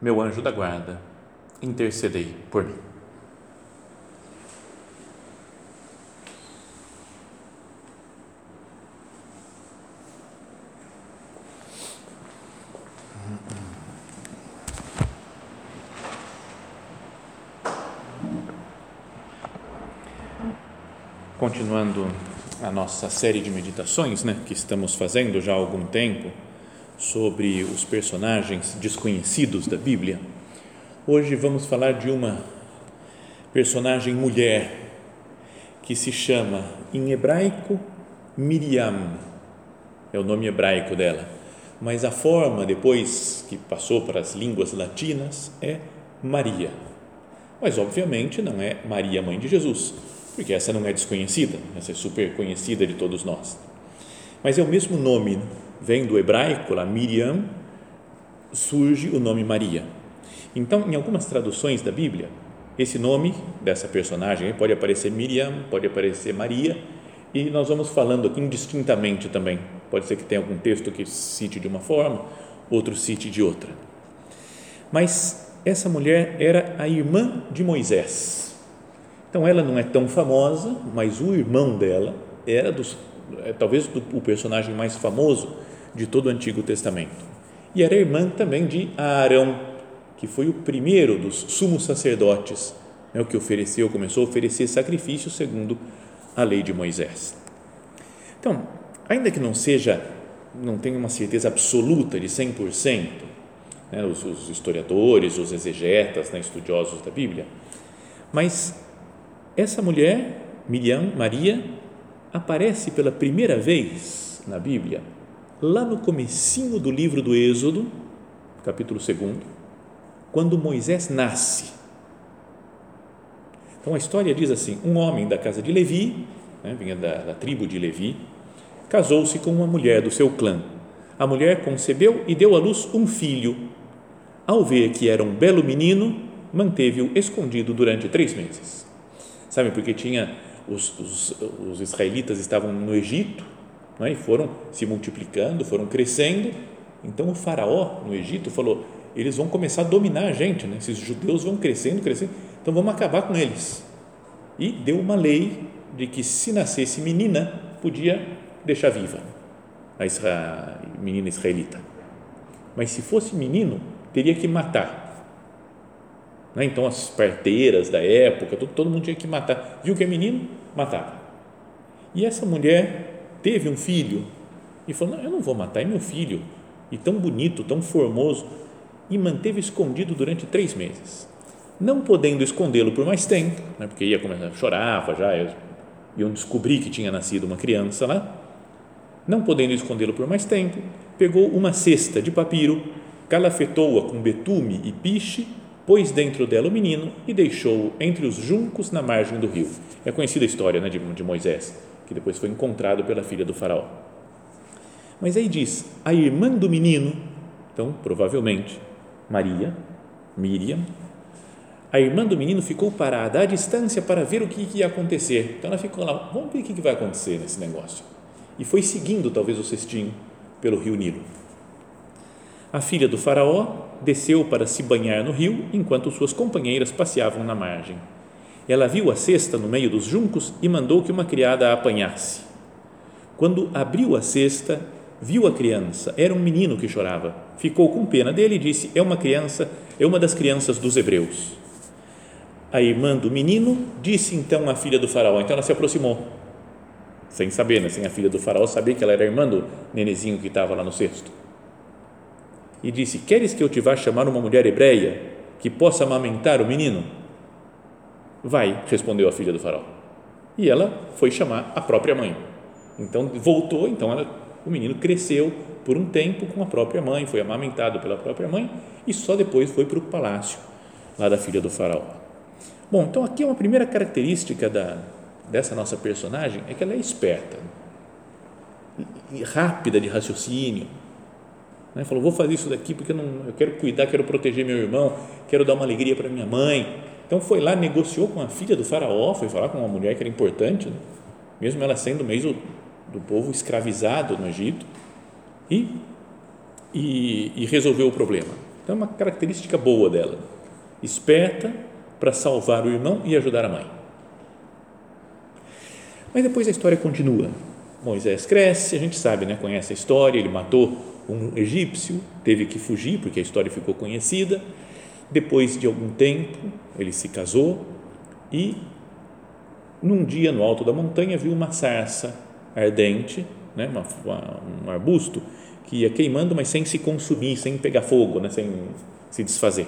meu anjo da guarda, intercedei por mim. Continuando a nossa série de meditações, né, que estamos fazendo já há algum tempo, sobre os personagens desconhecidos da Bíblia. Hoje vamos falar de uma personagem mulher que se chama em hebraico Miriam, é o nome hebraico dela, mas a forma depois que passou para as línguas latinas é Maria. Mas obviamente não é Maria, mãe de Jesus, porque essa não é desconhecida, essa é super conhecida de todos nós. Mas é o mesmo nome vem do hebraico, lá Miriam, surge o nome Maria. Então, em algumas traduções da Bíblia, esse nome dessa personagem pode aparecer Miriam, pode aparecer Maria, e nós vamos falando aqui indistintamente também. Pode ser que tenha algum texto que cite de uma forma, outro cite de outra. Mas essa mulher era a irmã de Moisés. Então ela não é tão famosa, mas o irmão dela era dos, é, talvez o personagem mais famoso de todo o Antigo Testamento. E era irmã também de Arão, que foi o primeiro dos sumos sacerdotes, né, o que ofereceu, começou a oferecer sacrifícios segundo a lei de Moisés. Então, ainda que não seja, não tenha uma certeza absoluta de 100%, né, os, os historiadores, os exegetas, né, estudiosos da Bíblia, mas essa mulher, Miriam, Maria, aparece pela primeira vez na Bíblia lá no comecinho do livro do Êxodo, capítulo 2, quando Moisés nasce. Então a história diz assim: um homem da casa de Levi, né, vinha da, da tribo de Levi, casou-se com uma mulher do seu clã. A mulher concebeu e deu à luz um filho. Ao ver que era um belo menino, manteve-o escondido durante três meses. Sabe, porque tinha os, os, os israelitas estavam no Egito é? e foram se multiplicando, foram crescendo. Então o faraó no Egito falou: eles vão começar a dominar a gente, né? esses judeus vão crescendo, crescendo, então vamos acabar com eles. E deu uma lei de que se nascesse menina, podia deixar viva a, Isra... menina israelita. Mas se fosse menino, teria que matar. Né? Então as parteiras da época, todo mundo tinha que matar. Viu que é menino? Matava. E essa mulher teve um filho e falou: não, Eu não vou matar, é meu filho, e tão bonito, tão formoso, e manteve escondido durante três meses. Não podendo escondê-lo por mais tempo, né, porque ia começar, chorava já, iam descobrir que tinha nascido uma criança lá. Não podendo escondê-lo por mais tempo, pegou uma cesta de papiro, calafetou-a com betume e piche, pôs dentro dela o menino e deixou-o entre os juncos na margem do rio. É conhecida a história né, de, de Moisés que depois foi encontrado pela filha do faraó. Mas aí diz, a irmã do menino, então provavelmente Maria, Miriam, a irmã do menino ficou parada à distância para ver o que ia acontecer. Então ela ficou lá, vamos ver o que vai acontecer nesse negócio. E foi seguindo talvez o cestinho pelo rio Nilo. A filha do faraó desceu para se banhar no rio enquanto suas companheiras passeavam na margem. Ela viu a cesta no meio dos juncos e mandou que uma criada a apanhasse. Quando abriu a cesta, viu a criança. Era um menino que chorava. Ficou com pena dele e disse: É uma criança, é uma das crianças dos hebreus. A irmã do menino disse então à filha do faraó. Então ela se aproximou, sem saber, né? sem a filha do faraó saber que ela era irmã do nenezinho que estava lá no cesto. E disse: Queres que eu te vá chamar uma mulher hebreia que possa amamentar o menino? Vai, respondeu a filha do faraó. E ela foi chamar a própria mãe. Então voltou, então ela, o menino cresceu por um tempo com a própria mãe, foi amamentado pela própria mãe e só depois foi para o palácio lá da filha do faraó. Bom, então aqui é uma primeira característica da, dessa nossa personagem é que ela é esperta, rápida de raciocínio. Né? Falou, vou fazer isso daqui porque eu, não, eu quero cuidar, quero proteger meu irmão, quero dar uma alegria para minha mãe. Então foi lá, negociou com a filha do faraó, foi falar com uma mulher que era importante, né? mesmo ela sendo meio do, do povo escravizado no Egito, e, e, e resolveu o problema. Então é uma característica boa dela, esperta para salvar o irmão e ajudar a mãe. Mas depois a história continua. Moisés cresce, a gente sabe, né? conhece a história, ele matou um egípcio, teve que fugir porque a história ficou conhecida. Depois de algum tempo, ele se casou e num dia no alto da montanha viu uma sarça ardente, né? uma, uma, um arbusto que ia queimando, mas sem se consumir, sem pegar fogo, né? sem se desfazer.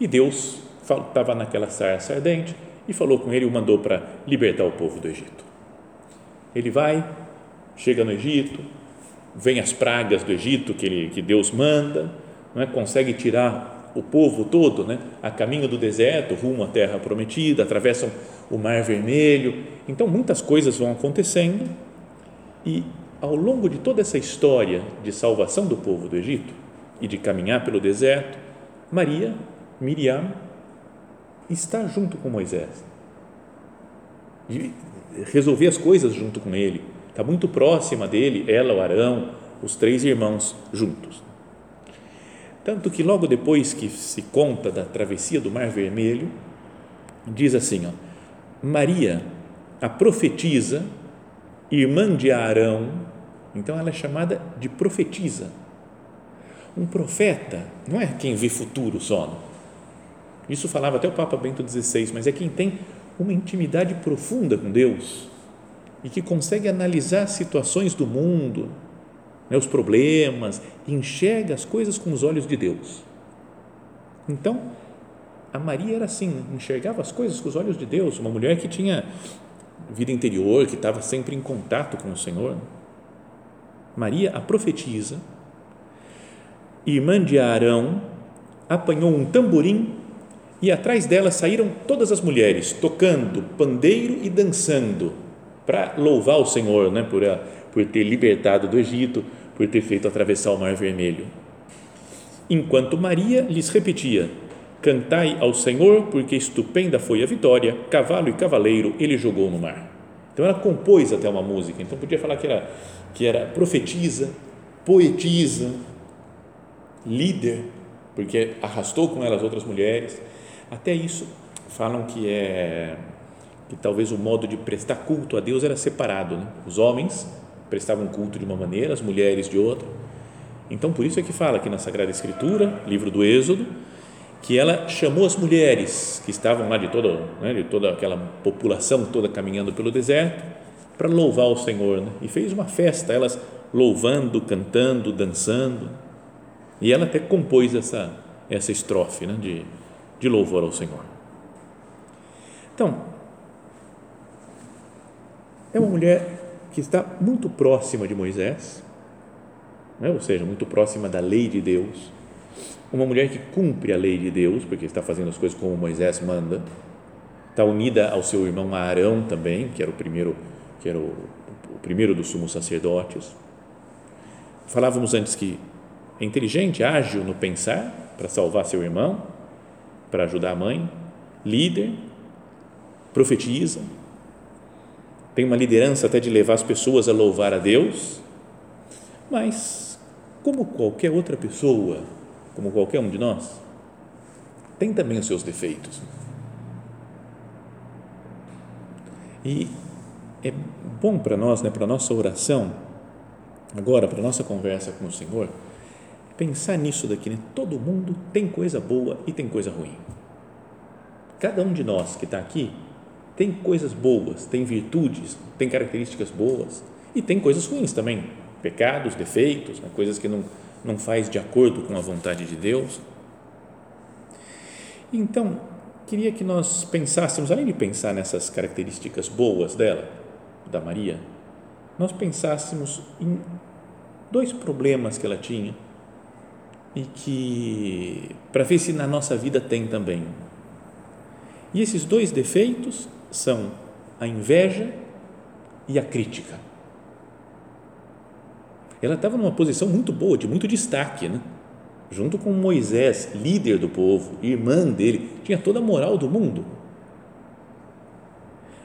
E Deus estava naquela sarça ardente e falou com ele e o mandou para libertar o povo do Egito. Ele vai, chega no Egito, vem as pragas do Egito que, ele, que Deus manda, não é? consegue tirar o povo todo né? a caminho do deserto, rumo à terra prometida, atravessam o mar vermelho. Então, muitas coisas vão acontecendo e, ao longo de toda essa história de salvação do povo do Egito e de caminhar pelo deserto, Maria, Miriam, está junto com Moisés. E resolver as coisas junto com ele. Está muito próxima dele, ela, o Arão, os três irmãos juntos. Tanto que logo depois que se conta da travessia do Mar Vermelho, diz assim: ó, Maria, a profetisa, irmã de Arão, então ela é chamada de profetisa. Um profeta não é quem vê futuro só. Não. Isso falava até o Papa Bento XVI, mas é quem tem uma intimidade profunda com Deus e que consegue analisar situações do mundo, né, os problemas, enxerga as coisas com os olhos de Deus. Então, a Maria era assim, enxergava as coisas com os olhos de Deus, uma mulher que tinha vida interior, que estava sempre em contato com o Senhor. Maria, a profetisa, irmã de Arão, apanhou um tamborim e atrás dela saíram todas as mulheres tocando pandeiro e dançando para louvar o Senhor, né, por, a, por ter libertado do Egito, por ter feito atravessar o Mar Vermelho. Enquanto Maria lhes repetia: Cantai ao Senhor, porque estupenda foi a vitória, cavalo e cavaleiro ele jogou no mar. Então ela compôs até uma música, então podia falar que era, que era profetisa, poetisa, líder, porque arrastou com ela as outras mulheres até isso falam que é que talvez o modo de prestar culto a Deus era separado. Né? Os homens prestavam culto de uma maneira, as mulheres de outra. Então, por isso é que fala aqui na Sagrada Escritura, livro do Êxodo, que ela chamou as mulheres que estavam lá de toda, né, de toda aquela população toda caminhando pelo deserto para louvar o Senhor né? e fez uma festa, elas louvando, cantando, dançando. E ela até compôs essa essa estrofe né, de de louvor ao Senhor. Então, é uma mulher que está muito próxima de Moisés, né? ou seja, muito próxima da lei de Deus, uma mulher que cumpre a lei de Deus, porque está fazendo as coisas como Moisés manda, está unida ao seu irmão Arão também, que era o primeiro, que era o, o primeiro dos sumos sacerdotes. Falávamos antes que é inteligente, ágil no pensar para salvar seu irmão, para ajudar a mãe, líder, profetiza, tem uma liderança até de levar as pessoas a louvar a Deus, mas, como qualquer outra pessoa, como qualquer um de nós, tem também os seus defeitos. E é bom para nós, né, para a nossa oração, agora, para a nossa conversa com o Senhor, pensar nisso daqui, né? Todo mundo tem coisa boa e tem coisa ruim. Cada um de nós que está aqui tem coisas boas, tem virtudes, tem características boas e tem coisas ruins também, pecados, defeitos, né? coisas que não não faz de acordo com a vontade de Deus. Então, queria que nós pensássemos, além de pensar nessas características boas dela, da Maria, nós pensássemos em dois problemas que ela tinha e que, para ver se na nossa vida tem também. E esses dois defeitos são a inveja e a crítica. Ela estava numa posição muito boa, de muito destaque, né? junto com Moisés, líder do povo, irmã dele, tinha toda a moral do mundo.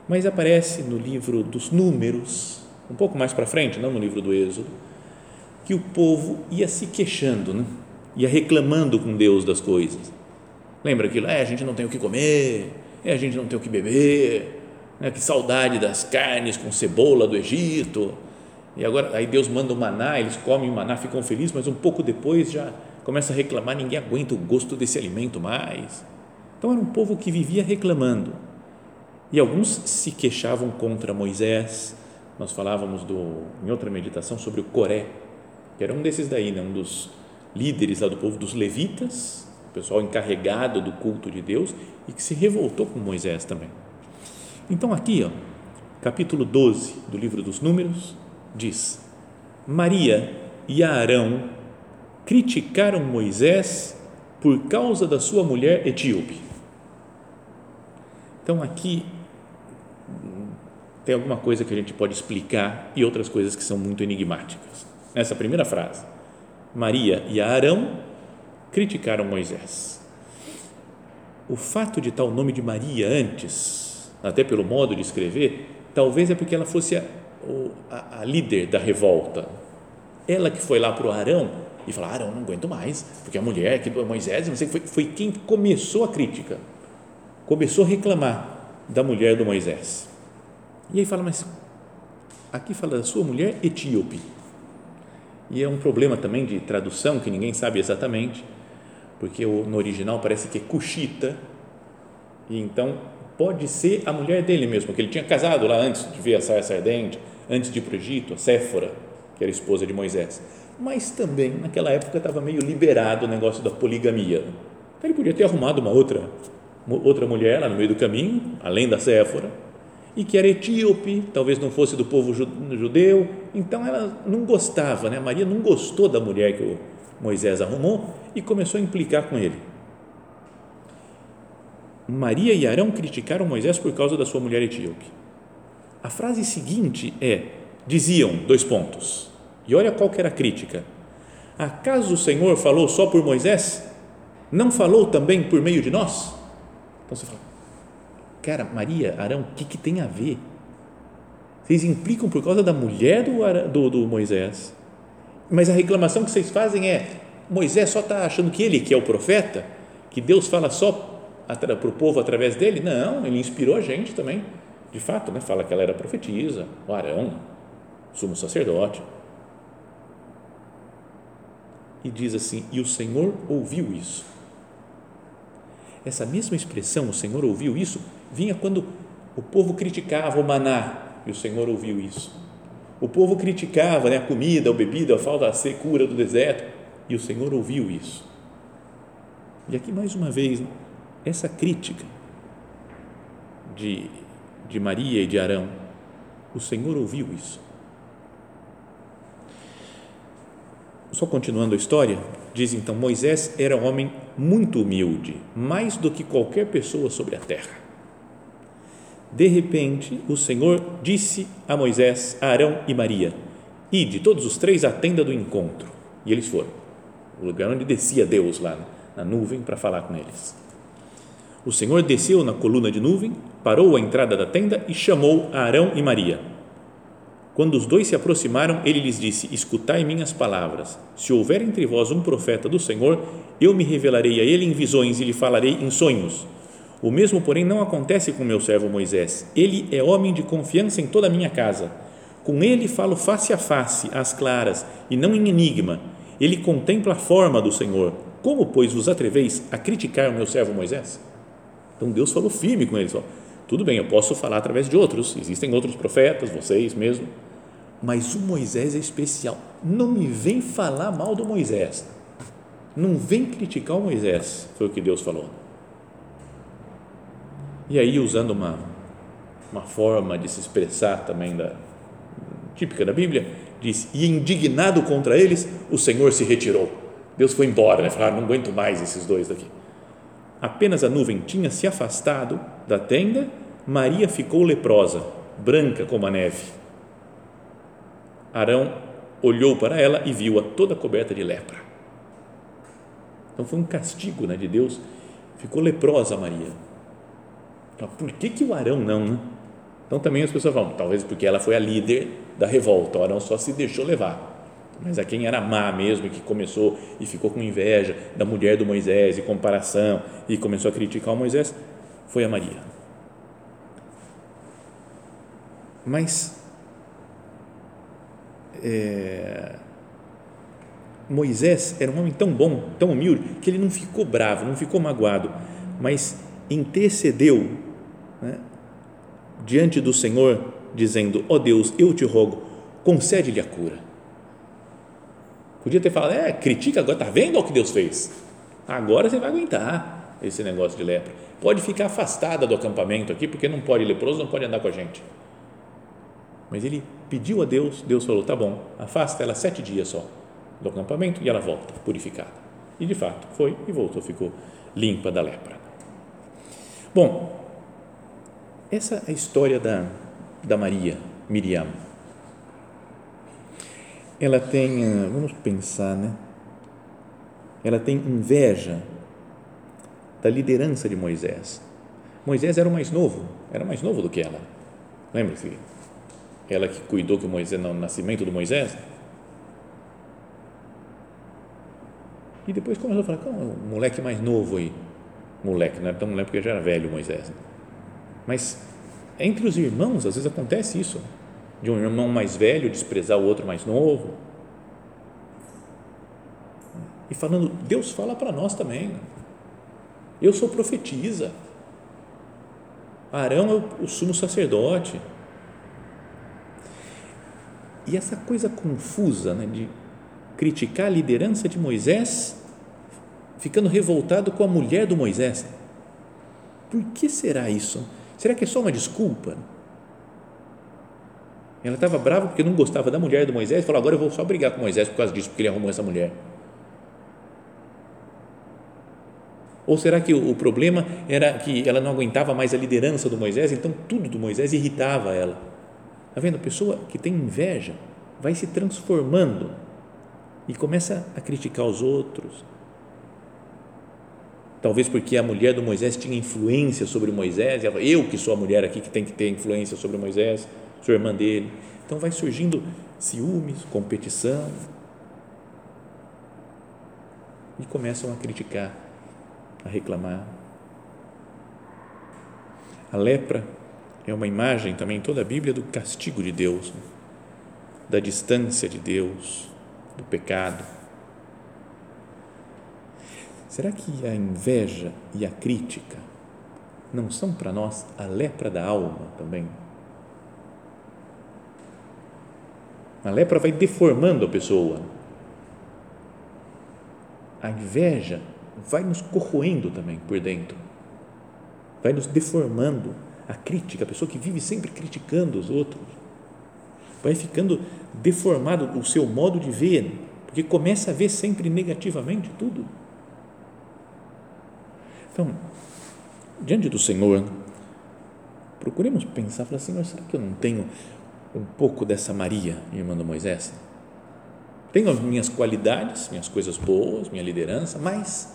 Mas aparece no livro dos Números, um pouco mais para frente, não no livro do Êxodo, que o povo ia se queixando, né? ia reclamando com Deus das coisas. Lembra aquilo? É, a gente não tem o que comer, é, a gente não tem o que beber, né? que saudade das carnes com cebola do Egito. E agora, aí Deus manda o maná, eles comem o maná, ficam felizes, mas um pouco depois já começa a reclamar, ninguém aguenta o gosto desse alimento mais. Então era um povo que vivia reclamando. E alguns se queixavam contra Moisés. Nós falávamos do, em outra meditação sobre o Coré, que era um desses daí, né? um dos líderes lá do povo dos levitas, pessoal encarregado do culto de Deus e que se revoltou com Moisés também. Então aqui, ó, capítulo 12 do livro dos Números, diz: Maria e Arão criticaram Moisés por causa da sua mulher etíope. Então aqui tem alguma coisa que a gente pode explicar e outras coisas que são muito enigmáticas. Nessa primeira frase, Maria e Arão criticaram Moisés. O fato de estar o nome de Maria antes, até pelo modo de escrever, talvez é porque ela fosse a, a, a líder da revolta. Ela que foi lá para o Arão e falou: Arão, não aguento mais, porque a mulher que Moisés, não sei, foi, foi quem começou a crítica, começou a reclamar da mulher do Moisés. E aí fala, mas aqui fala da sua mulher etíope. E é um problema também de tradução que ninguém sabe exatamente, porque no original parece que é cuxita, e então pode ser a mulher dele mesmo, porque ele tinha casado lá antes de ver a sarça ardente, antes de ir para o Egito, a Séfora, que era esposa de Moisés. Mas também naquela época estava meio liberado o negócio da poligamia. Então ele podia ter arrumado uma outra, outra mulher lá no meio do caminho, além da Séfora, e que era etíope, talvez não fosse do povo judeu, então ela não gostava, né? Maria não gostou da mulher que o Moisés arrumou e começou a implicar com ele. Maria e Arão criticaram Moisés por causa da sua mulher etíope. A frase seguinte é: diziam, dois pontos, e olha qual que era a crítica. Acaso o Senhor falou só por Moisés? Não falou também por meio de nós? Então você fala, Cara, Maria, Arão, o que, que tem a ver? Vocês implicam por causa da mulher do, do, do Moisés, mas a reclamação que vocês fazem é: Moisés só está achando que ele que é o profeta, que Deus fala só para o povo através dele? Não, ele inspirou a gente também. De fato, né? fala que ela era profetisa, o Arão, sumo sacerdote. E diz assim: E o Senhor ouviu isso. Essa mesma expressão, o Senhor ouviu isso, vinha quando o povo criticava o maná e o Senhor ouviu isso. O povo criticava né, a comida, a bebida, a falta da secura do deserto e o Senhor ouviu isso. E aqui mais uma vez, né, essa crítica de, de Maria e de Arão, o Senhor ouviu isso. Só continuando a história, diz então: Moisés era um homem muito humilde, mais do que qualquer pessoa sobre a terra. De repente, o Senhor disse a Moisés, a Arão e Maria: Ide, todos os três, à tenda do encontro. E eles foram, o lugar onde descia Deus lá na nuvem para falar com eles. O Senhor desceu na coluna de nuvem, parou à entrada da tenda e chamou a Arão e Maria. Quando os dois se aproximaram, ele lhes disse: Escutai minhas palavras. Se houver entre vós um profeta do Senhor, eu me revelarei a ele em visões e lhe falarei em sonhos. O mesmo, porém, não acontece com meu servo Moisés. Ele é homem de confiança em toda a minha casa. Com ele falo face a face, às claras, e não em enigma. Ele contempla a forma do Senhor. Como, pois, vos atreveis a criticar o meu servo Moisés? Então Deus falou firme com eles: tudo bem, eu posso falar através de outros, existem outros profetas, vocês mesmo, mas o Moisés é especial. Não me vem falar mal do Moisés. Não vem criticar o Moisés, foi o que Deus falou. E aí, usando uma, uma forma de se expressar também da, típica da Bíblia, diz: E indignado contra eles, o Senhor se retirou. Deus foi embora, né? Falaram, não aguento mais esses dois daqui. Apenas a nuvem tinha se afastado da tenda, Maria ficou leprosa, branca como a neve. Arão olhou para ela e viu-a toda coberta de lepra. Então foi um castigo né, de Deus. Ficou leprosa Maria. Por que, que o Arão não? Né? Então também as pessoas falam, talvez porque ela foi a líder da revolta, o Arão só se deixou levar. Mas a quem era má mesmo, que começou e ficou com inveja da mulher do Moisés e comparação e começou a criticar o Moisés, foi a Maria. Mas é, Moisés era um homem tão bom, tão humilde, que ele não ficou bravo, não ficou magoado, mas intercedeu né, diante do Senhor, dizendo: Ó oh Deus, eu te rogo, concede-lhe a cura. Podia ter falado, é, critica agora, está vendo o que Deus fez? Agora você vai aguentar esse negócio de lepra. Pode ficar afastada do acampamento aqui, porque não pode, leproso não pode andar com a gente. Mas ele pediu a Deus, Deus falou: tá bom, afasta ela sete dias só do acampamento e ela volta purificada. E de fato foi e voltou, ficou limpa da lepra. Bom, essa é a história da, da Maria, Miriam. Ela tem, ah, vamos pensar, né? Ela tem inveja da liderança de Moisés. Moisés era o mais novo, era mais novo do que ela. Lembra-se? ela que cuidou que Moisés no nascimento do Moisés. E depois começou a falar, o moleque mais novo aí, moleque, não era tão moleque porque já era velho Moisés. Mas entre os irmãos, às vezes acontece isso, de um irmão mais velho desprezar o outro mais novo. E falando, Deus fala para nós também. Eu sou profetisa. Arão é o sumo sacerdote. E essa coisa confusa né, de criticar a liderança de Moisés, ficando revoltado com a mulher do Moisés. Por que será isso? Será que é só uma desculpa? Ela estava brava porque não gostava da mulher do Moisés e falou: agora eu vou só brigar com Moisés por causa disso, porque ele arrumou essa mulher. Ou será que o problema era que ela não aguentava mais a liderança do Moisés, então tudo do Moisés irritava ela? Está vendo? A pessoa que tem inveja vai se transformando e começa a criticar os outros. Talvez porque a mulher do Moisés tinha influência sobre Moisés, eu que sou a mulher aqui que tem que ter influência sobre Moisés, sou irmã dele. Então vai surgindo ciúmes, competição e começam a criticar, a reclamar. A lepra é uma imagem também em toda a Bíblia do castigo de Deus, da distância de Deus, do pecado. Será que a inveja e a crítica não são para nós a lepra da alma também? A lepra vai deformando a pessoa. A inveja vai nos corroendo também por dentro, vai nos deformando a crítica, a pessoa que vive sempre criticando os outros, vai ficando deformado o seu modo de ver, porque começa a ver sempre negativamente tudo. Então, diante do Senhor, procuremos pensar, falar, Senhor, será que eu não tenho um pouco dessa Maria, irmã do Moisés? Tenho as minhas qualidades, minhas coisas boas, minha liderança, mas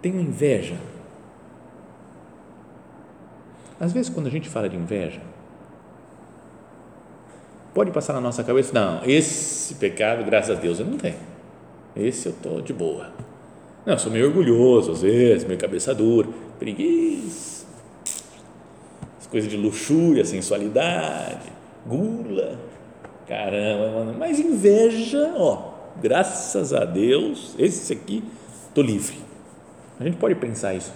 tenho inveja às vezes, quando a gente fala de inveja, pode passar na nossa cabeça, não, esse pecado, graças a Deus, eu não tenho. Esse eu estou de boa. Não, sou meio orgulhoso, às vezes, meio cabeça dura, preguiça, as coisas de luxúria, sensualidade, gula, caramba, mas inveja, ó, graças a Deus, esse aqui, estou livre. A gente pode pensar isso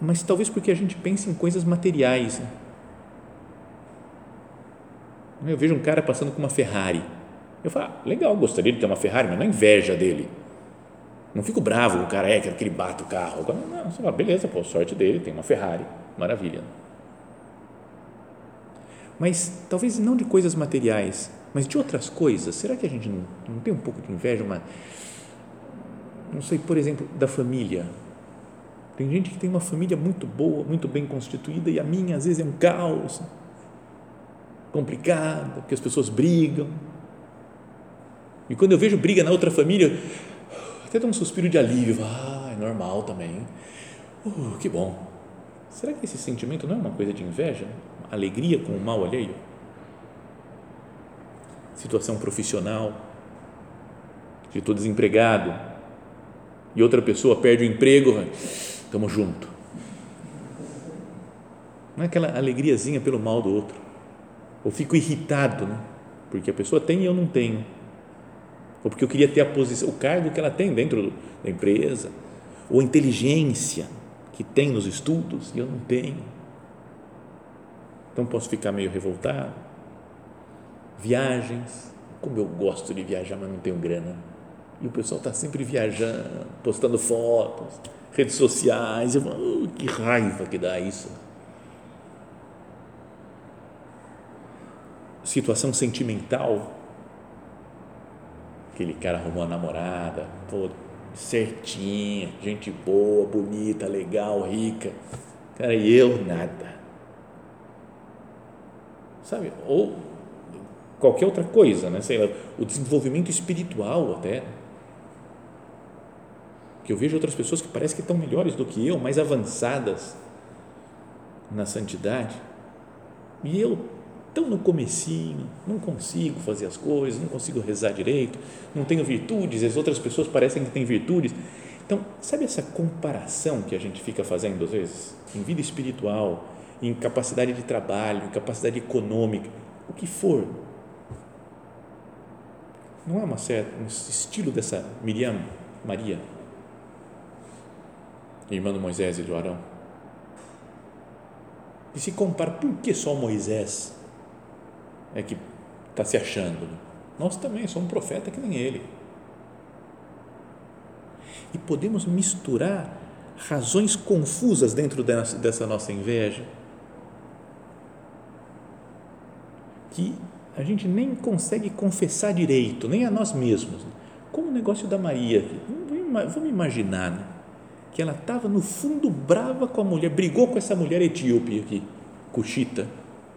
mas talvez porque a gente pensa em coisas materiais. Né? Eu vejo um cara passando com uma Ferrari. Eu falo, ah, legal, gostaria de ter uma Ferrari, mas não é inveja dele. Não fico bravo com o cara, é, quero que ele bata o carro. Não, você fala, beleza, pô, sorte dele, tem uma Ferrari, maravilha. mas talvez não de coisas materiais, mas de outras coisas. Será que a gente não, não tem um pouco de inveja? Uma, não sei, por exemplo, da família. Tem gente que tem uma família muito boa, muito bem constituída e a minha às vezes é um caos, complicado, porque as pessoas brigam. E quando eu vejo briga na outra família, até dá um suspiro de alívio. Ah, é normal também. Uh, que bom. Será que esse sentimento não é uma coisa de inveja? Alegria com o mal alheio? Situação profissional, de estou desempregado e outra pessoa perde o emprego, estamos junto. Não é aquela alegriazinha pelo mal do outro. Ou fico irritado, né? porque a pessoa tem e eu não tenho ou porque eu queria ter a posição, o cargo que ela tem dentro da empresa, ou a inteligência que tem nos estudos e eu não tenho. Então posso ficar meio revoltado. Viagens, como eu gosto de viajar, mas não tenho grana. E o pessoal está sempre viajando, postando fotos, redes sociais. Eu falo, oh, que raiva que dá isso. Situação sentimental aquele cara arrumou uma namorada, pô, certinha, gente boa, bonita, legal, rica. Cara, e eu nada. Sabe? Ou qualquer outra coisa, né? Sei lá, o desenvolvimento espiritual até. Que eu vejo outras pessoas que parecem que estão melhores do que eu, mais avançadas na santidade. E eu tão no comecinho, não consigo fazer as coisas, não consigo rezar direito, não tenho virtudes, as outras pessoas parecem que têm virtudes. Então, sabe essa comparação que a gente fica fazendo às vezes em vida espiritual, em capacidade de trabalho, em capacidade econômica, o que for? Não é uma certa, um estilo dessa Miriam, Maria, irmã do Moisés e do Arão? E se compara, por que só Moisés é que está se achando. Né? Nós também somos profeta que nem ele. E podemos misturar razões confusas dentro dessa nossa inveja que a gente nem consegue confessar direito, nem a nós mesmos. Como o negócio da Maria. Vamos imaginar né? que ela estava no fundo brava com a mulher, brigou com essa mulher etíope aqui, Cuxita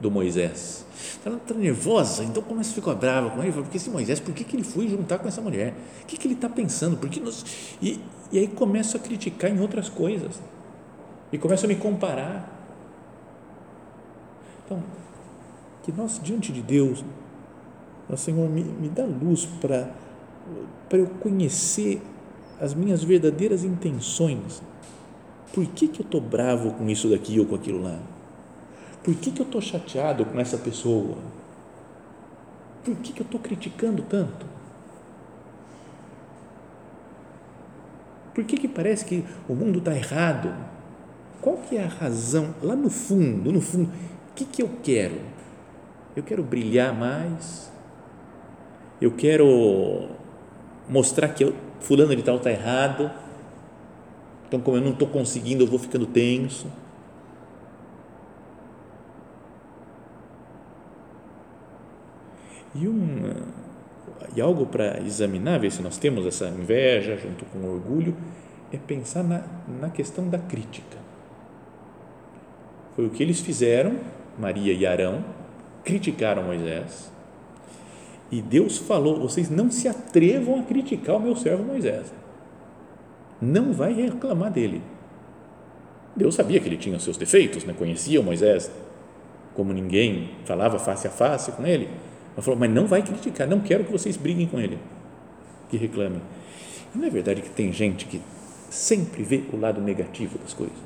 do Moisés. Ela está nervosa, então começa a ficar brava com ele, porque esse Moisés, por que, que ele foi juntar com essa mulher? O que, que ele está pensando? Por que nós... e, e aí começa a criticar em outras coisas. E começa a me comparar. Então, que nós, diante de Deus, ó Senhor, me, me dá luz para eu conhecer as minhas verdadeiras intenções. Por que, que eu estou bravo com isso daqui ou com aquilo lá? Por que, que eu estou chateado com essa pessoa? Por que, que eu estou criticando tanto? Por que, que parece que o mundo está errado? Qual que é a razão? Lá no fundo, no fundo, o que, que eu quero? Eu quero brilhar mais? Eu quero mostrar que eu, fulano de tal está errado? Então, como eu não estou conseguindo, eu vou ficando tenso E, um, e algo para examinar, ver se nós temos essa inveja junto com o orgulho, é pensar na, na questão da crítica. Foi o que eles fizeram, Maria e Arão, criticaram Moisés. E Deus falou: vocês não se atrevam a criticar o meu servo Moisés. Não vai reclamar dele. Deus sabia que ele tinha os seus defeitos, né? conhecia Moisés como ninguém, falava face a face com ele ela falou, mas não vai criticar, não quero que vocês briguem com ele, que reclamem. E não é verdade que tem gente que sempre vê o lado negativo das coisas?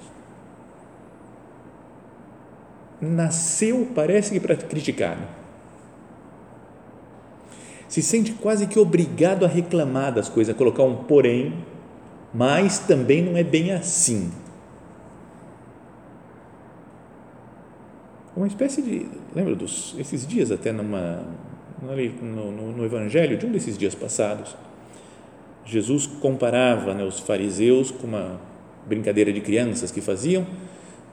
Nasceu, parece que para criticar. Né? Se sente quase que obrigado a reclamar das coisas, a colocar um porém, mas também não é bem assim uma espécie de, lembra dos, esses dias até numa, no, no, no evangelho de um desses dias passados, Jesus comparava né, os fariseus com uma brincadeira de crianças que faziam,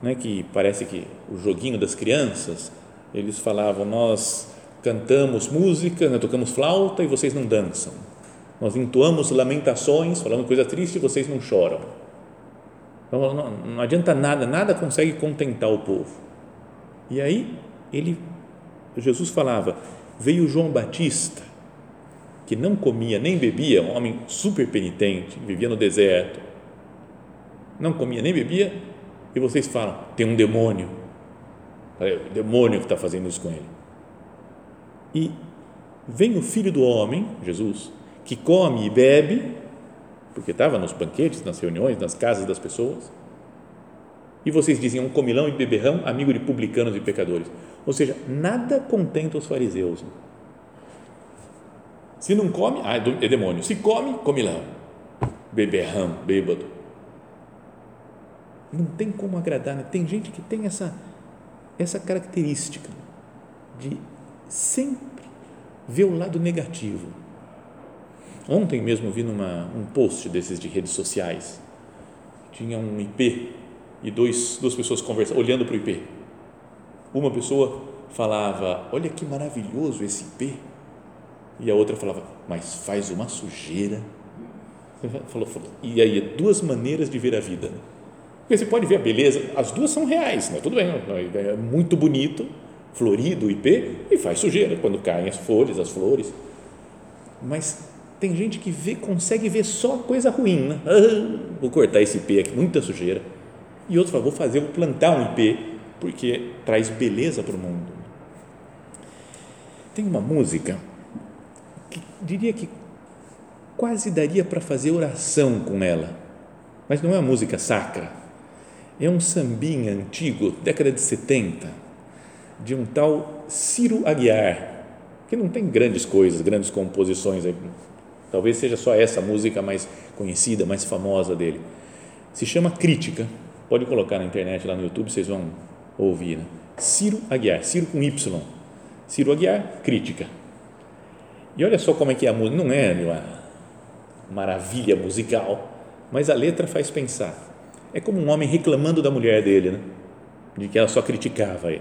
né, que parece que o joguinho das crianças, eles falavam: Nós cantamos música, né, tocamos flauta e vocês não dançam. Nós entoamos lamentações, falando coisa triste e vocês não choram. Então, não, não adianta nada, nada consegue contentar o povo. E aí, ele, Jesus falava: Veio João Batista, que não comia nem bebia, um homem super penitente, vivia no deserto, não comia nem bebia, e vocês falam: tem um demônio. É o demônio que está fazendo isso com ele. E vem o filho do homem, Jesus, que come e bebe, porque estava nos banquetes, nas reuniões, nas casas das pessoas, e vocês dizem um comilão e beberrão, amigo de publicanos e pecadores. Ou seja, nada contenta os fariseus. Se não come, ah, é demônio. Se come, comilão, beberrão, bêbado. Não tem como agradar. Né? Tem gente que tem essa, essa característica de sempre ver o lado negativo. Ontem mesmo vi numa, um post desses de redes sociais. Tinha um IP e dois, duas pessoas conversando, olhando para o IP. Uma pessoa falava: Olha que maravilhoso esse IP. E a outra falava: Mas faz uma sujeira. Falou, falou. E aí, duas maneiras de ver a vida. Porque você pode ver a beleza, as duas são reais, né? tudo bem, é muito bonito, florido o IP, e faz sujeira quando caem as folhas, as flores. Mas tem gente que vê, consegue ver só coisa ruim. Né? Ah, vou cortar esse IP aqui, muita sujeira e outros falam, vou fazer, vou plantar um IP, porque traz beleza para o mundo. Tem uma música que diria que quase daria para fazer oração com ela, mas não é uma música sacra, é um sambinha antigo, década de 70, de um tal Ciro Aguiar, que não tem grandes coisas, grandes composições, talvez seja só essa música mais conhecida, mais famosa dele. Se chama Crítica Pode colocar na internet, lá no YouTube, vocês vão ouvir. Né? Ciro Aguiar, Ciro com Y. Ciro Aguiar, crítica. E olha só como é que é a música, não é uma maravilha musical, mas a letra faz pensar. É como um homem reclamando da mulher dele, né? de que ela só criticava ele.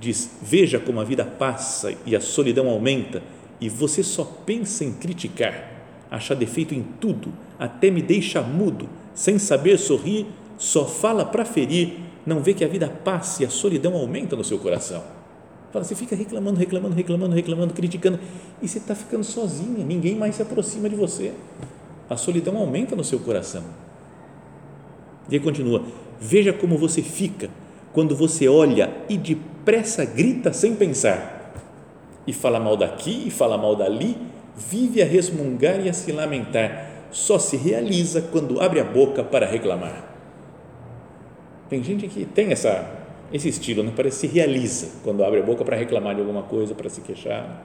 Diz: Veja como a vida passa e a solidão aumenta, e você só pensa em criticar, achar defeito em tudo, até me deixa mudo, sem saber sorrir só fala para ferir, não vê que a vida passa e a solidão aumenta no seu coração. Fala, você fica reclamando, reclamando, reclamando, reclamando, criticando, e você está ficando sozinha, ninguém mais se aproxima de você. A solidão aumenta no seu coração. E aí continua: veja como você fica quando você olha e depressa grita sem pensar, e fala mal daqui, e fala mal dali, vive a resmungar e a se lamentar, só se realiza quando abre a boca para reclamar. Tem gente que tem essa, esse estilo, né? parece que se realiza quando abre a boca para reclamar de alguma coisa, para se queixar.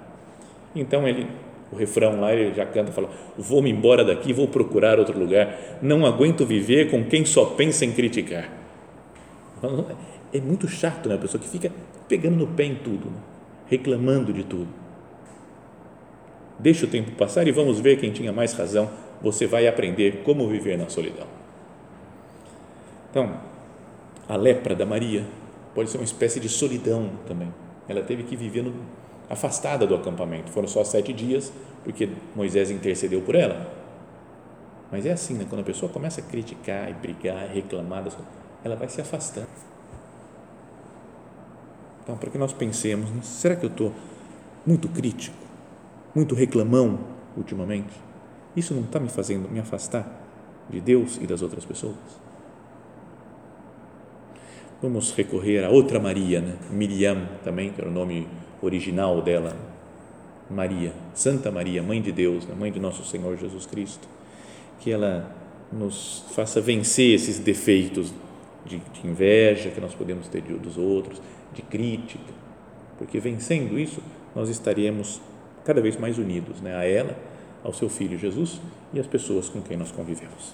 Então ele, o refrão lá, ele já canta, fala: Vou-me embora daqui, vou procurar outro lugar. Não aguento viver com quem só pensa em criticar. É muito chato, né? A pessoa que fica pegando no pé em tudo, né? reclamando de tudo. Deixa o tempo passar e vamos ver quem tinha mais razão. Você vai aprender como viver na solidão. Então, a lepra da Maria pode ser uma espécie de solidão também. Ela teve que viver no, afastada do acampamento. Foram só sete dias, porque Moisés intercedeu por ela. Mas é assim, né? quando a pessoa começa a criticar e brigar, reclamar, ela vai se afastando. Então, para que nós pensemos, né? será que eu estou muito crítico, muito reclamão ultimamente? Isso não está me fazendo me afastar de Deus e das outras pessoas? Vamos recorrer a outra Maria, né? Miriam também, que era o nome original dela. Maria, Santa Maria, Mãe de Deus, né? Mãe de nosso Senhor Jesus Cristo. Que ela nos faça vencer esses defeitos de, de inveja que nós podemos ter de, dos outros, de crítica, porque vencendo isso, nós estaremos cada vez mais unidos né? a ela, ao seu Filho Jesus e às pessoas com quem nós convivemos.